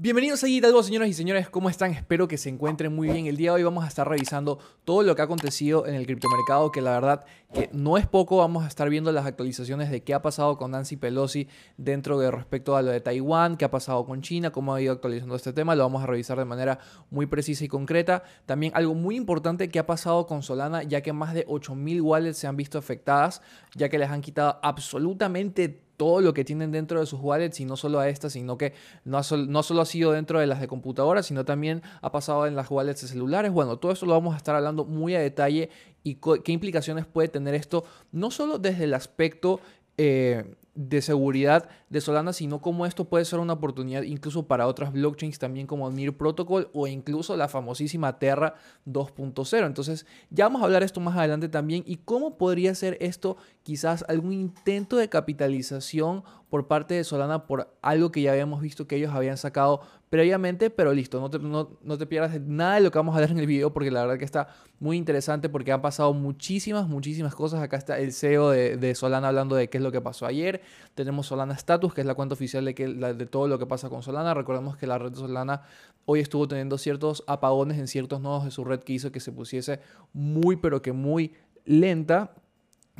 Bienvenidos a Guitalgo, señoras y señores, ¿cómo están? Espero que se encuentren muy bien. El día de hoy vamos a estar revisando todo lo que ha acontecido en el criptomercado, que la verdad que no es poco. Vamos a estar viendo las actualizaciones de qué ha pasado con Nancy Pelosi dentro de respecto a lo de Taiwán, qué ha pasado con China, cómo ha ido actualizando este tema. Lo vamos a revisar de manera muy precisa y concreta. También algo muy importante que ha pasado con Solana, ya que más de 8.000 wallets se han visto afectadas, ya que les han quitado absolutamente todo lo que tienen dentro de sus wallets y no solo a estas, sino que no, no solo ha sido dentro de las de computadoras, sino también ha pasado en las wallets de celulares. Bueno, todo esto lo vamos a estar hablando muy a detalle y qué implicaciones puede tener esto, no solo desde el aspecto eh, de seguridad de Solana, sino como esto puede ser una oportunidad incluso para otras blockchains también como NIR Protocol o incluso la famosísima Terra 2.0. Entonces ya vamos a hablar esto más adelante también y cómo podría ser esto quizás algún intento de capitalización por parte de Solana por algo que ya habíamos visto que ellos habían sacado previamente, pero listo, no te, no, te pierdas nada de lo que vamos a ver en el video porque la verdad que está muy interesante porque han pasado muchísimas, muchísimas cosas. Acá está el CEO de, de Solana hablando de qué es lo que pasó ayer. Tenemos Solana Status, que es la cuenta oficial de, que, de todo lo que pasa con Solana. Recordemos que la red Solana hoy estuvo teniendo ciertos apagones en ciertos nodos de su red que hizo que se pusiese muy, pero que muy lenta.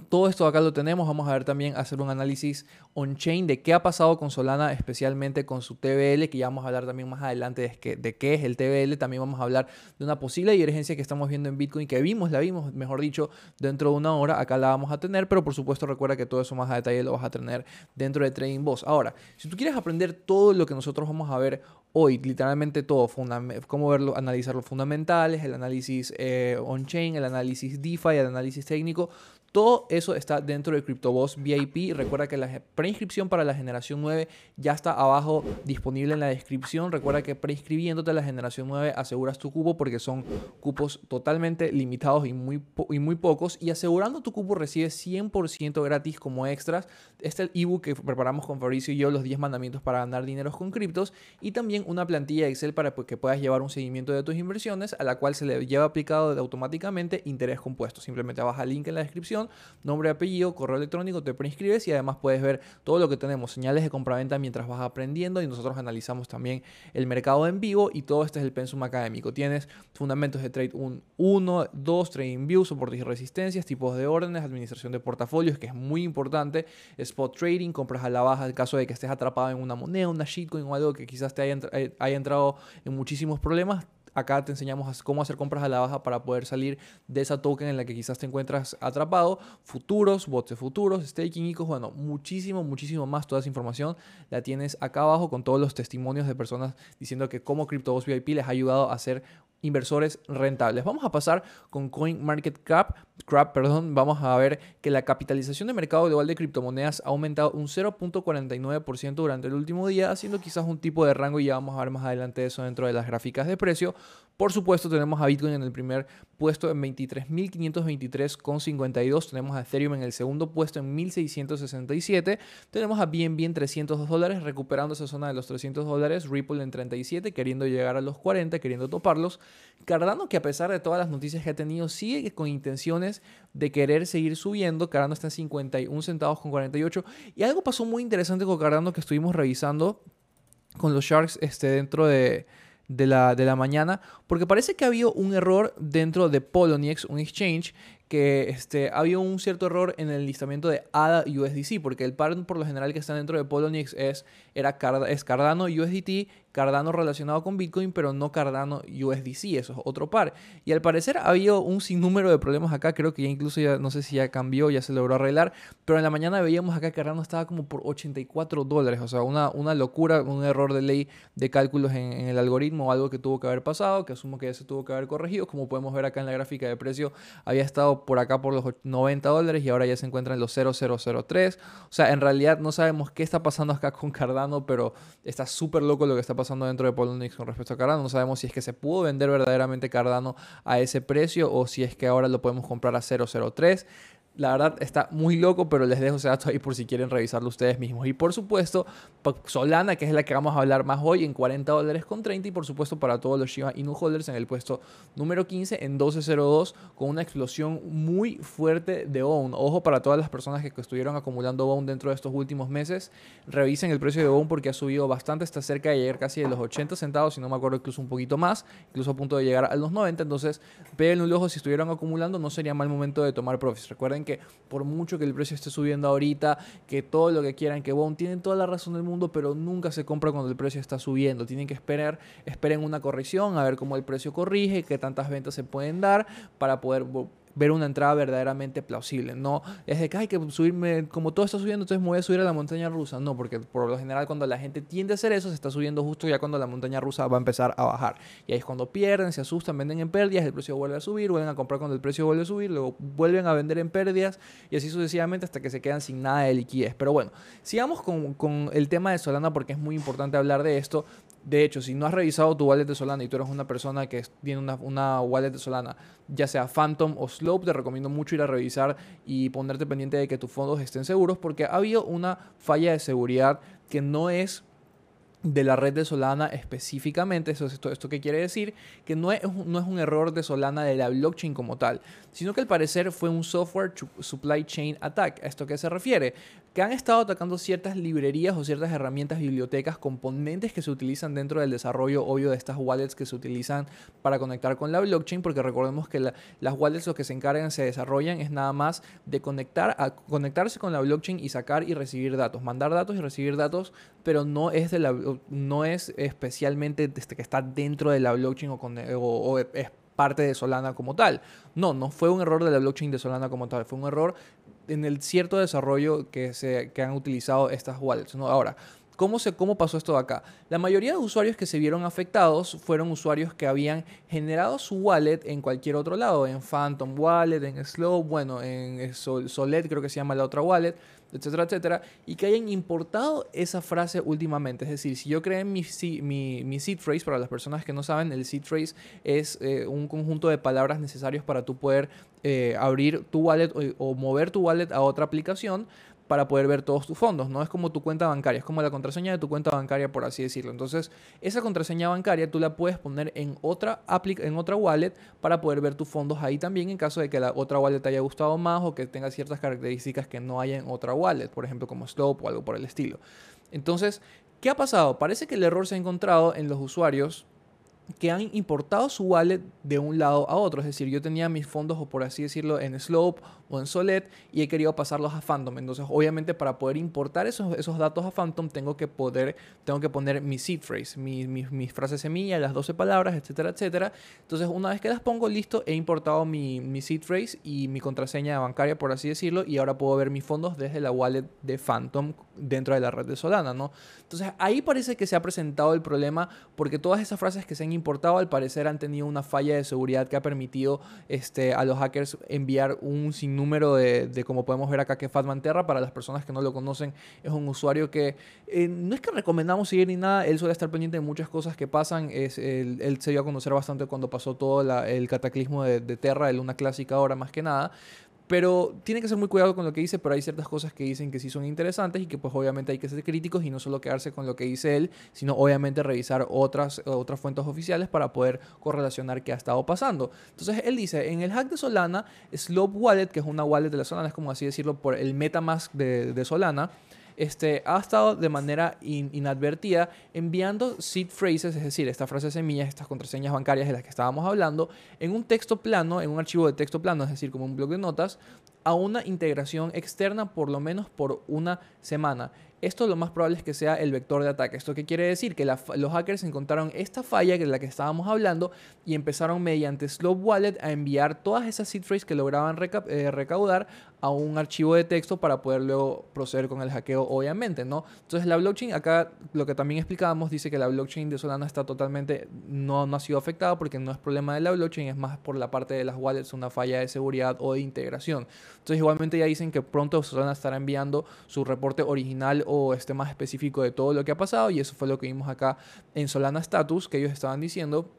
Todo esto acá lo tenemos. Vamos a ver también hacer un análisis on-chain de qué ha pasado con Solana, especialmente con su TBL, que ya vamos a hablar también más adelante de, que, de qué es el TBL. También vamos a hablar de una posible divergencia que estamos viendo en Bitcoin, que vimos, la vimos, mejor dicho, dentro de una hora. Acá la vamos a tener, pero por supuesto recuerda que todo eso más a detalle lo vas a tener dentro de Trading Boss. Ahora, si tú quieres aprender todo lo que nosotros vamos a ver hoy, literalmente todo, cómo verlo, analizar los fundamentales, el análisis eh, on-chain, el análisis DeFi, el análisis técnico, todo eso está dentro de CryptoBoss VIP. Recuerda que la preinscripción para la generación 9 ya está abajo disponible en la descripción. Recuerda que preinscribiéndote a la generación 9 aseguras tu cupo porque son cupos totalmente limitados y muy, y muy pocos. Y asegurando tu cupo recibes 100% gratis como extras. Este es el ebook que preparamos con Fabricio y yo, los 10 mandamientos para ganar dinero con criptos. Y también una plantilla de Excel para que puedas llevar un seguimiento de tus inversiones a la cual se le lleva aplicado automáticamente interés compuesto. Simplemente baja el link en la descripción nombre, apellido, correo electrónico, te preinscribes y además puedes ver todo lo que tenemos, señales de compraventa mientras vas aprendiendo y nosotros analizamos también el mercado en vivo y todo este es el pensum académico. Tienes fundamentos de trade 1, 2, trading views, soportes y resistencias, tipos de órdenes, administración de portafolios, que es muy importante, spot trading, compras a la baja en caso de que estés atrapado en una moneda, una shitcoin o algo que quizás te haya, haya entrado en muchísimos problemas, Acá te enseñamos cómo hacer compras a la baja para poder salir de esa token en la que quizás te encuentras atrapado. Futuros, bots de futuros, staking, ICOs, bueno, muchísimo, muchísimo más. Toda esa información la tienes acá abajo con todos los testimonios de personas diciendo que cómo CryptoBoss VIP les ha ayudado a hacer inversores rentables. Vamos a pasar con CoinMarketCap, Crap, perdón, vamos a ver que la capitalización de mercado global de criptomonedas ha aumentado un 0.49% durante el último día, haciendo quizás un tipo de rango y ya vamos a ver más adelante eso dentro de las gráficas de precio. Por supuesto, tenemos a Bitcoin en el primer puesto en 23.523,52. Tenemos a Ethereum en el segundo puesto en 1.667. Tenemos a BNB en 302 dólares, recuperando esa zona de los 300 dólares. Ripple en 37, queriendo llegar a los 40, queriendo toparlos. Cardano, que a pesar de todas las noticias que ha tenido, sigue con intenciones de querer seguir subiendo. Cardano está en 51 centavos con 48. Y algo pasó muy interesante con Cardano que estuvimos revisando con los Sharks este, dentro de de la, de la mañana, porque parece que había un error dentro de Poloniex, un exchange, que este, había un cierto error en el listamiento de ADA y USDC, porque el par por lo general que está dentro de Poloniex es, era es Cardano USDT Cardano relacionado con Bitcoin, pero no Cardano USDC, eso es otro par. Y al parecer había un sinnúmero de problemas acá, creo que ya incluso ya no sé si ya cambió, ya se logró arreglar, pero en la mañana veíamos acá que Cardano estaba como por 84 dólares, o sea, una, una locura, un error de ley de cálculos en, en, el algoritmo, algo que tuvo que haber pasado, que asumo que ya se tuvo que haber corregido, como podemos ver acá en la gráfica de precio, había estado por acá por los 90 dólares y ahora ya se encuentra en los 0003, o sea, en realidad no sabemos qué está pasando acá con Cardano, pero está súper loco lo que está pasando dentro de Polonix con respecto a Cardano. No sabemos si es que se pudo vender verdaderamente Cardano a ese precio o si es que ahora lo podemos comprar a 003 la verdad está muy loco, pero les dejo ese dato ahí por si quieren revisarlo ustedes mismos. Y por supuesto, Solana, que es la que vamos a hablar más hoy, en 40 dólares con 30. Y por supuesto, para todos los Shiba Inu holders en el puesto número 15 en 12.02 con una explosión muy fuerte de BONE. Ojo para todas las personas que estuvieron acumulando BONE dentro de estos últimos meses. Revisen el precio de BONE porque ha subido bastante. Está cerca de llegar casi de los 80 centavos, si no me acuerdo, incluso un poquito más. Incluso a punto de llegar a los 90. Entonces, peguen un ojo si estuvieron acumulando. No sería mal momento de tomar profits. Recuerden que por mucho que el precio esté subiendo ahorita, que todo lo que quieran, que Bone tienen toda la razón del mundo, pero nunca se compra cuando el precio está subiendo. Tienen que esperar, esperen una corrección, a ver cómo el precio corrige, qué tantas ventas se pueden dar para poder ver una entrada verdaderamente plausible. No es de que hay que subirme, como todo está subiendo, entonces me voy a subir a la montaña rusa. No, porque por lo general cuando la gente tiende a hacer eso, se está subiendo justo ya cuando la montaña rusa va a empezar a bajar. Y ahí es cuando pierden, se asustan, venden en pérdidas, el precio vuelve a subir, vuelven a comprar cuando el precio vuelve a subir, luego vuelven a vender en pérdidas y así sucesivamente hasta que se quedan sin nada de liquidez. Pero bueno, sigamos con, con el tema de Solana porque es muy importante hablar de esto. De hecho, si no has revisado tu wallet de Solana y tú eres una persona que tiene una, una wallet de Solana, ya sea Phantom o Slope, te recomiendo mucho ir a revisar y ponerte pendiente de que tus fondos estén seguros porque ha habido una falla de seguridad que no es de la red de Solana específicamente. Eso, esto, ¿Esto qué quiere decir? Que no es, no es un error de Solana de la blockchain como tal, sino que al parecer fue un software supply chain attack. ¿A esto qué se refiere? Que han estado atacando ciertas librerías o ciertas herramientas, bibliotecas, componentes que se utilizan dentro del desarrollo obvio de estas wallets que se utilizan para conectar con la blockchain, porque recordemos que las wallets lo que se encargan, se desarrollan es nada más de conectar conectarse con la blockchain y sacar y recibir datos, mandar datos y recibir datos, pero no es de no es especialmente desde que está dentro de la blockchain o, es parte de Solana como tal. No, no fue un error de la blockchain de Solana como tal, fue un error en el cierto desarrollo que, se, que han utilizado estas wallets. ¿no? Ahora, ¿Cómo, se, ¿Cómo pasó esto de acá? La mayoría de usuarios que se vieron afectados fueron usuarios que habían generado su wallet en cualquier otro lado, en Phantom Wallet, en Slow, bueno, en Solet creo que se llama la otra wallet, etcétera, etcétera, y que hayan importado esa frase últimamente. Es decir, si yo creé mi, mi, mi seed phrase, para las personas que no saben, el seed phrase es eh, un conjunto de palabras necesarios para tú poder eh, abrir tu wallet o, mover tu wallet a otra aplicación para poder ver todos tus fondos. No es como tu cuenta bancaria, es como la contraseña de tu cuenta bancaria, por así decirlo. Entonces, esa contraseña bancaria tú la puedes poner en otra, en otra wallet para poder ver tus fondos ahí también en caso de que la otra wallet te haya gustado más o que tenga ciertas características que no haya en otra wallet, por ejemplo como Slope o algo por el estilo. Entonces, ¿qué ha pasado? Parece que el error se ha encontrado en los usuarios que han importado su wallet de un lado a otro. Es decir, yo tenía mis fondos, o por así decirlo, en Slope o en Solet y he querido pasarlos a Phantom. Entonces, obviamente, para poder importar esos, esos datos a Phantom, tengo que poder, tengo que poner mi seed phrase, mis mi, mi frases semilla, las 12 palabras, etcétera, etcétera. Entonces, una vez que las pongo, listo, he importado mi, mi seed phrase y mi contraseña bancaria, por así decirlo, y ahora puedo ver mis fondos desde la wallet de Phantom dentro de la red de Solana, ¿no? Entonces, ahí parece que se ha presentado el problema porque todas esas frases que se han importado, al parecer, han tenido una falla de seguridad que ha permitido este, a los hackers enviar un sin número de, como podemos ver acá, que Fatman Terra, para las personas que no lo conocen, es un usuario que eh, no es que recomendamos seguir ni nada, él suele estar pendiente de muchas cosas que pasan, es, él, se dio a conocer bastante cuando pasó todo el cataclismo de, de Terra, el Luna Clásica ahora más que nada, pero tiene que ser muy cuidado con lo que dice, pero hay ciertas cosas que dicen que sí son interesantes y que pues obviamente hay que ser críticos y no solo quedarse con lo que dice él, sino obviamente revisar otras, otras fuentes oficiales para poder correlacionar qué ha estado pasando. Entonces él dice, en el hack de Solana, Slope Wallet, que es una wallet de la Solana, es como así decirlo, por el Metamask de, de Solana, este, ha estado de manera inadvertida enviando seed phrases, es decir, estas frases semillas, estas contraseñas bancarias de las que estábamos hablando, en un texto plano, en un archivo de texto plano, es decir, como un blog de notas, a una integración externa por lo menos por una semana. Esto lo más probable es que sea el vector de ataque. ¿Esto qué quiere decir? Que los hackers encontraron esta falla de la que estábamos hablando y empezaron mediante Slope Wallet a enviar todas esas seed phrases que lograban eh, recaudar a un archivo de texto para poder luego proceder con el hackeo, obviamente, ¿no? Entonces la blockchain, acá lo que también explicábamos, dice que la blockchain de Solana está totalmente, no, no ha sido afectada porque no es problema de la blockchain, es más por la parte de las wallets, una falla de seguridad o de integración. Entonces igualmente ya dicen que pronto Solana estará enviando su reporte original o este más específico de todo lo que ha pasado y eso fue lo que vimos acá en Solana Status, que ellos estaban diciendo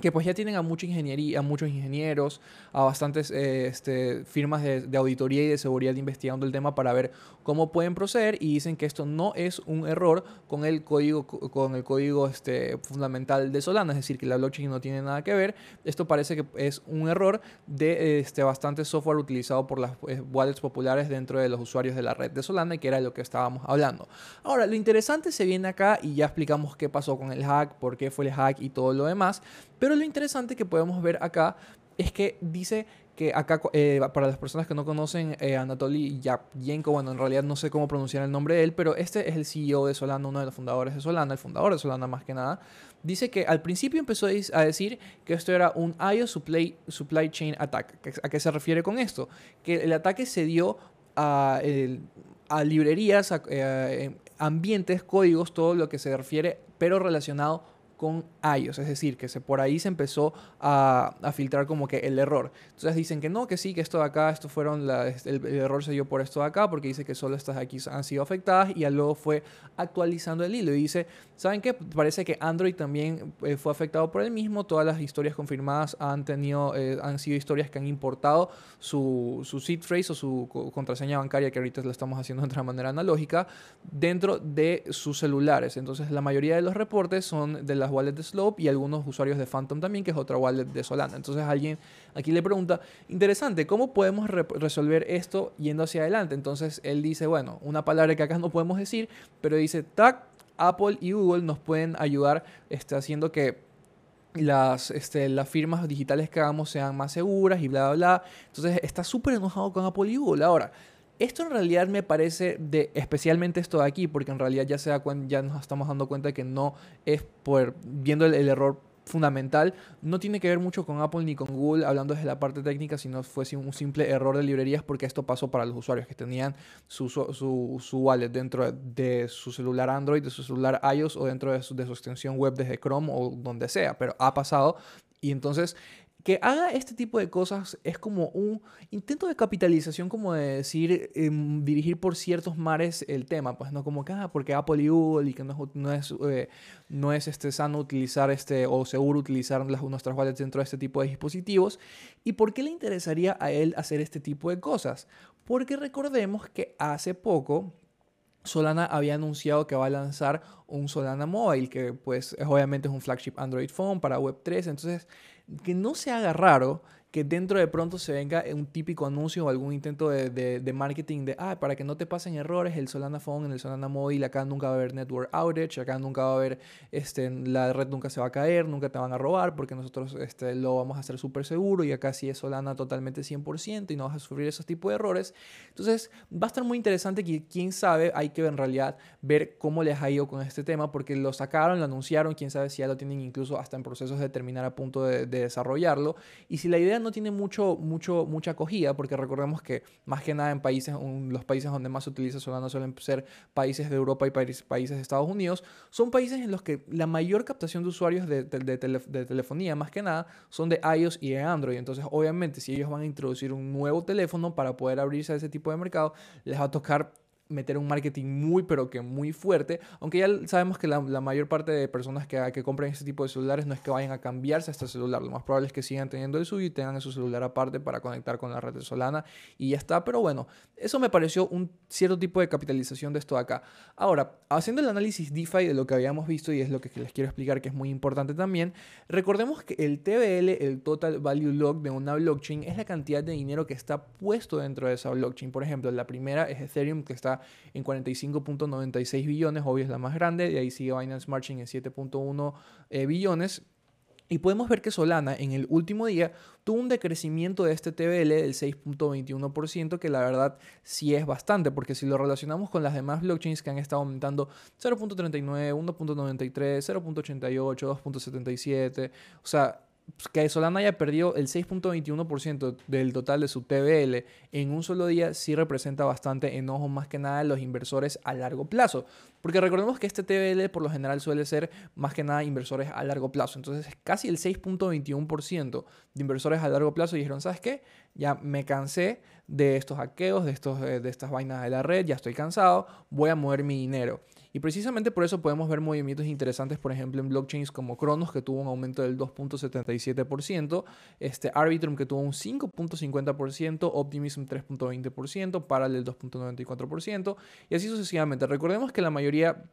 que pues ya tienen a mucha ingeniería, a muchos ingenieros, a bastantes eh, este, firmas de, auditoría y de seguridad investigando el tema para ver cómo pueden proceder y dicen que esto no es un error con el código, con el código este, fundamental de Solana, es decir, que la blockchain no tiene nada que ver. Esto parece que es un error de este, bastante software utilizado por las eh, wallets populares dentro de los usuarios de la red de Solana, que era lo que estábamos hablando. Ahora, lo interesante se viene acá y ya explicamos qué pasó con el hack, por qué fue el hack y todo lo demás. Pero lo interesante que podemos ver acá es que dice que acá, eh, para las personas que no conocen, eh, Anatoly Yapyenko, bueno, en realidad no sé cómo pronunciar el nombre de él, pero este es el CEO de Solana, uno de los fundadores de Solana, el fundador de Solana más que nada, dice que al principio empezó a decir que esto era un IO supply, supply chain attack. ¿A qué se refiere con esto? Que el ataque se dio a, a librerías, a, eh, ambientes, códigos, todo lo que se refiere, pero relacionado con iOS, es decir, que se, por ahí se empezó a, filtrar como que el error. Entonces dicen que no, que sí, que esto de acá, esto fueron, la, este, el, error se dio por esto de acá, porque dice que solo estas aquí han sido afectadas y luego fue actualizando el hilo y dice, ¿saben qué? Parece que Android también eh, fue afectado por el mismo, todas las historias confirmadas han tenido, eh, han sido historias que han importado su, su seed phrase o su contraseña bancaria, que ahorita lo estamos haciendo de otra manera analógica, dentro de sus celulares. Entonces la mayoría de los reportes son de las wallet de Slope y algunos usuarios de Phantom también, que es otra wallet de Solana. Entonces alguien aquí le pregunta, interesante, ¿cómo podemos resolver esto yendo hacia adelante? Entonces él dice, bueno, una palabra que acá no podemos decir, pero dice, TAC, Apple y Google nos pueden ayudar este, haciendo que las, este, las firmas digitales que hagamos sean más seguras y bla, bla, bla. Entonces está súper enojado con Apple y Google. Ahora, esto en realidad me parece de, especialmente esto de aquí, porque en realidad ya, se da ya nos estamos dando cuenta que no es por, viendo el, error fundamental, no tiene que ver mucho con Apple ni con Google hablando desde la parte técnica, sino fue un simple error de librerías porque esto pasó para los usuarios que tenían su, su, su wallet dentro de su celular Android, de su celular iOS o dentro de su, de su extensión web desde Chrome o donde sea, pero ha pasado. Y entonces que haga este tipo de cosas es como un intento de capitalización, como de decir, em, dirigir por ciertos mares el tema, pues no como que, ah, porque Apple y Google y que no, no es, eh, no es este, sano utilizar este, o seguro utilizar las, nuestras wallets dentro de este tipo de dispositivos. ¿Y por qué le interesaría a él hacer este tipo de cosas? Porque recordemos que hace poco Solana había anunciado que va a lanzar un Solana Mobile, que pues obviamente es un flagship Android phone para Web3, entonces que no se haga raro que dentro de pronto se venga un típico anuncio o algún intento de, de, marketing de, ah, para que no te pasen errores, el Solana Phone, en el Solana Mobile, acá nunca va a haber network outage, acá nunca va a haber, este, la red nunca se va a caer, nunca te van a robar, porque nosotros este, lo vamos a hacer súper seguro y acá sí es Solana totalmente 100% y no vas a sufrir esos tipos de errores. Entonces, va a estar muy interesante que, quién sabe, hay que en realidad ver cómo les ha ido con este tema, porque lo sacaron, lo anunciaron, quién sabe si ya lo tienen incluso hasta en procesos de terminar a punto de, de desarrollarlo. Y si la idea no tiene mucho, mucho, mucha acogida, porque recordemos que más que nada en países, los países donde más se utiliza Solana suelen ser países de Europa y países, países de Estados Unidos, son países en los que la mayor captación de usuarios de, de, de telefonía, más que nada, son de iOS y de Android. Entonces, obviamente, si ellos van a introducir un nuevo teléfono para poder abrirse a ese tipo de mercado, les va a tocar meter un marketing muy, pero que muy fuerte. Aunque ya sabemos que la, mayor parte de personas que, que compran este tipo de celulares no es que vayan a cambiarse a este celular. Lo más probable es que sigan teniendo el suyo y tengan su celular aparte para conectar con la red de Solana y ya está. Pero bueno, eso me pareció un cierto tipo de capitalización de esto de acá. Ahora, haciendo el análisis DeFi de lo que habíamos visto y es lo que les quiero explicar que es muy importante también, recordemos que el TVL, el Total Value Log de una blockchain, es la cantidad de dinero que está puesto dentro de esa blockchain. Por ejemplo, la primera es Ethereum que está en 45.96 billones, obvio es la más grande, de ahí sigue Binance Marching en 7.1 eh, billones. Y podemos ver que Solana en el último día tuvo un decrecimiento de este TBL del 6.21%, que la verdad sí es bastante, porque si lo relacionamos con las demás blockchains que han estado aumentando 0.39, 1.93, 0.88, 2.77, o sea, que Solana haya perdido el 6.21% del total de su TBL en un solo día sí representa bastante enojo más que nada de los inversores a largo plazo. Porque recordemos que este TBL por lo general suele ser más que nada inversores a largo plazo. Entonces casi el 6.21% de inversores a largo plazo dijeron, ¿sabes qué? Ya me cansé de estos hackeos, de, estos, eh, de estas vainas de la red, ya estoy cansado, voy a mover mi dinero. Y precisamente por eso podemos ver movimientos interesantes, por ejemplo, en blockchains como Cronos, que tuvo un aumento del 2.77%, este Arbitrum, que tuvo un 5.50%, Optimism 3.20%, Parallel 2.94%, y así sucesivamente. Recordemos que la mayoría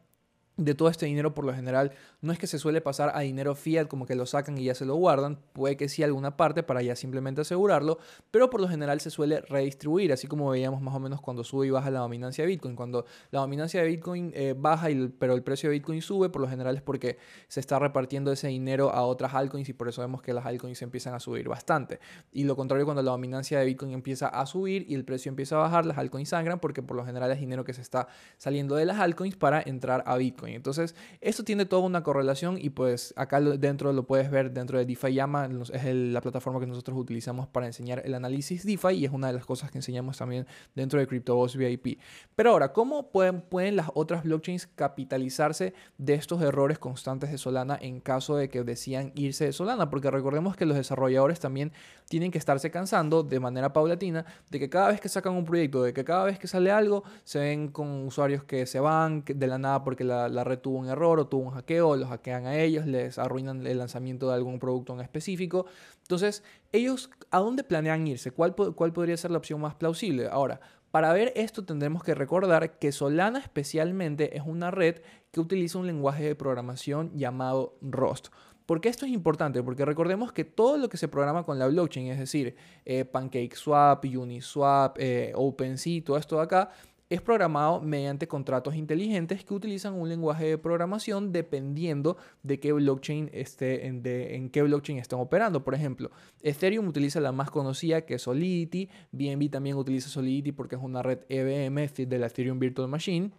de todo este dinero por lo general no es que se suele pasar a dinero fiat como que lo sacan y ya se lo guardan, puede que sí alguna parte para ya simplemente asegurarlo, pero por lo general se suele redistribuir, así como veíamos más o menos cuando sube y baja la dominancia de Bitcoin. Cuando la dominancia de Bitcoin eh, baja pero el precio de Bitcoin sube, por lo general es porque se está repartiendo ese dinero a otras altcoins y por eso vemos que las altcoins empiezan a subir bastante. Y lo contrario cuando la dominancia de Bitcoin empieza a subir y el precio empieza a bajar, las altcoins sangran porque por lo general es dinero que se está saliendo de las altcoins para entrar a Bitcoin. Entonces, esto tiene toda una correlación y pues acá dentro lo puedes ver dentro de DeFi Llama, es la plataforma que nosotros utilizamos para enseñar el análisis DeFi y es una de las cosas que enseñamos también dentro de CryptoBoss VIP. Pero ahora, ¿cómo pueden, pueden las otras blockchains capitalizarse de estos errores constantes de Solana en caso de que decían irse de Solana? Porque recordemos que los desarrolladores también tienen que estarse cansando de manera paulatina de que cada vez que sacan un proyecto, de que cada vez que sale algo, se ven con usuarios que se van de la nada porque la la red tuvo un error o tuvo un hackeo, los hackean a ellos, les arruinan el lanzamiento de algún producto en específico. Entonces, ellos, ¿a dónde planean irse? ¿Cuál, cuál podría ser la opción más plausible? Ahora, para ver esto tendremos que recordar que Solana especialmente es una red que utiliza un lenguaje de programación llamado Rust. ¿Por qué esto es importante? Porque recordemos que todo lo que se programa con la blockchain, es decir, eh, PancakeSwap, Uniswap, eh, OpenSea, todo esto de acá, es programado mediante contratos inteligentes que utilizan un lenguaje de programación dependiendo de qué blockchain esté en, en qué blockchain están operando. Por ejemplo, Ethereum utiliza la más conocida que es Solidity, BNB también utiliza Solidity porque es una red EVM de la Ethereum Virtual Machine.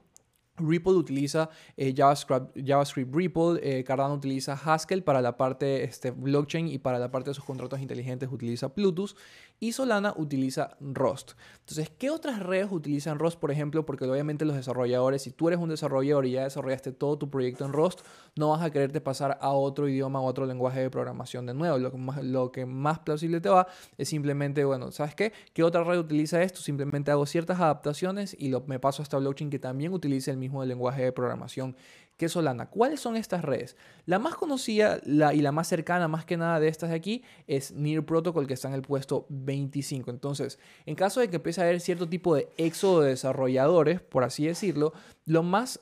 Ripple utiliza eh, JavaScript, JavaScript, Ripple, eh, Cardano utiliza Haskell para la parte este, blockchain y para la parte de sus contratos inteligentes utiliza Plutus y Solana utiliza Rust. Entonces, ¿qué otras redes utilizan Rust, por ejemplo? Porque obviamente los desarrolladores, si tú eres un desarrollador y ya desarrollaste todo tu proyecto en Rust, no vas a quererte pasar a otro idioma o otro lenguaje de programación de nuevo. Lo que más, lo que más plausible te va es simplemente, bueno, ¿sabes qué? ¿Qué otra red utiliza esto? Simplemente hago ciertas adaptaciones y me paso a esta blockchain que también utilice el mismo lenguaje de programación Solana. ¿Cuáles son estas redes? La más conocida y la más cercana, más que nada de estas de aquí, es Near Protocol, que está en el puesto 25. Entonces, en caso de que empiece a haber cierto tipo de éxodo de desarrolladores, por así decirlo, lo más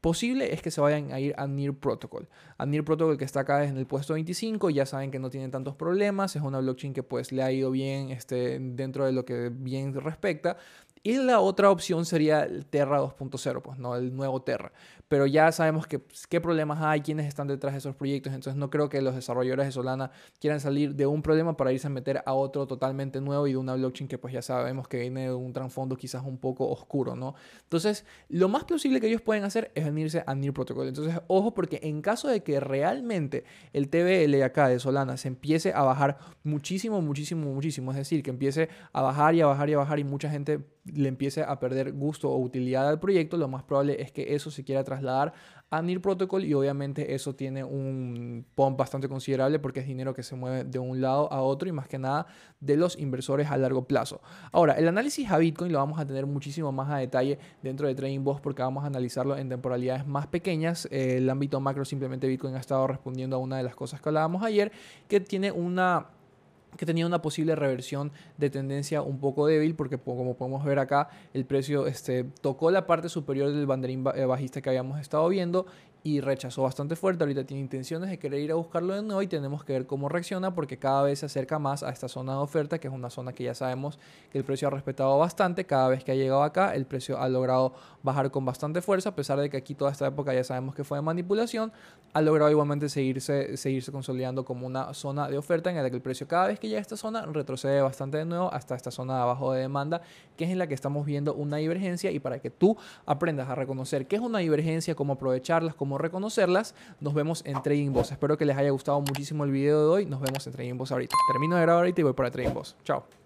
posible es que se vayan a ir a Near Protocol. A Near Protocol que está acá en el puesto 25, ya saben que no tienen tantos problemas, es una blockchain que pues le ha ido bien este, dentro de lo que bien respecta. Y la otra opción sería el Terra 2.0, pues no el nuevo Terra. Pero ya sabemos que, pues, qué problemas hay, quiénes están detrás de esos proyectos. Entonces no creo que los desarrolladores de Solana quieran salir de un problema para irse a meter a otro totalmente nuevo y de una blockchain que pues ya sabemos que viene de un trasfondo quizás un poco oscuro, ¿no? Entonces lo más plausible que ellos pueden hacer es venirse a Near Protocol. Entonces ojo porque en caso de que realmente el TBL acá de Solana se empiece a bajar muchísimo, muchísimo, muchísimo, es decir, que empiece a bajar y a bajar y a bajar y mucha gente le empiece a perder gusto o utilidad al proyecto, lo más probable es que eso se quiera trasladar a NIR Protocol y obviamente eso tiene un pump bastante considerable porque es dinero que se mueve de un lado a otro y más que nada de los inversores a largo plazo. Ahora, el análisis a Bitcoin lo vamos a tener muchísimo más a detalle dentro de Trading Boss porque vamos a analizarlo en temporalidades más pequeñas. El ámbito macro simplemente Bitcoin ha estado respondiendo a una de las cosas que hablábamos ayer que tiene una que tenía una posible reversión de tendencia un poco débil porque como podemos ver acá el precio este, tocó la parte superior del banderín eh, bajista que habíamos estado viendo y rechazó bastante fuerte. Ahorita tiene intenciones de querer ir a buscarlo de nuevo y tenemos que ver cómo reacciona porque cada vez se acerca más a esta zona de oferta, que es una zona que ya sabemos que el precio ha respetado bastante. Cada vez que ha llegado acá, el precio ha logrado bajar con bastante fuerza, a pesar de que aquí toda esta época ya sabemos que fue de manipulación, ha logrado igualmente seguirse, seguirse consolidando como una zona de oferta en la que el precio cada vez que llega a esta zona retrocede bastante de nuevo hasta esta zona de abajo de demanda, que es en la que estamos viendo una divergencia y para que tú aprendas a reconocer qué es una divergencia, cómo aprovecharlas, reconocerlas. Nos vemos en Trading Boss. Espero que les haya gustado muchísimo el video de hoy. Nos vemos en Trading Boss ahorita. Termino de grabar ahorita y voy para Trading Boss. Chao.